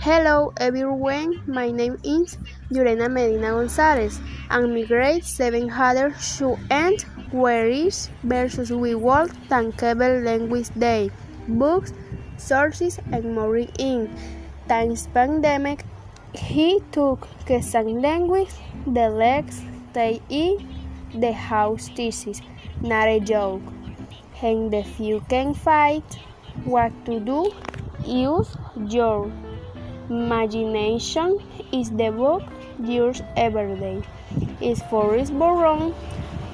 Hello everyone, my name is Yurena Medina Gonzalez. And my grade 7 header should end where is versus we world tankable language day, books, sources and more in. Times pandemic, he took some language, the legs, they eat, the house thesis, not a joke. And the few can fight what to do, use your Imagination is the book yours every day. Is Forrest Boron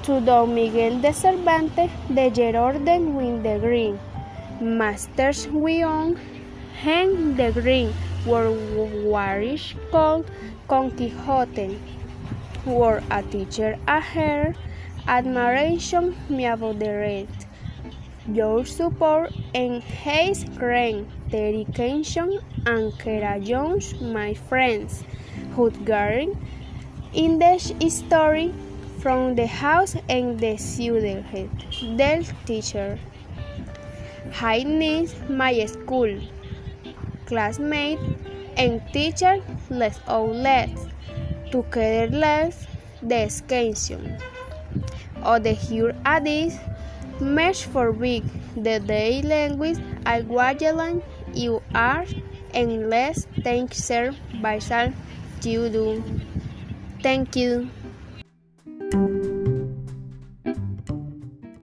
to Don Miguel de Cervantes de Gerorden Win the Green. Masters we own hang the green were warish called Don Quixote. Were a teacher a her admiration me about the red. Your support and his rain, dedication and Jones, my friends, Hutgaring, in the story from the house and the student del teacher. Hi niece, my school, classmate and teacher, let's all let's, together let's, the extension. Or the here at this Match for big, the day language I Guajalan you are and less thanks sir by you do. Thank you.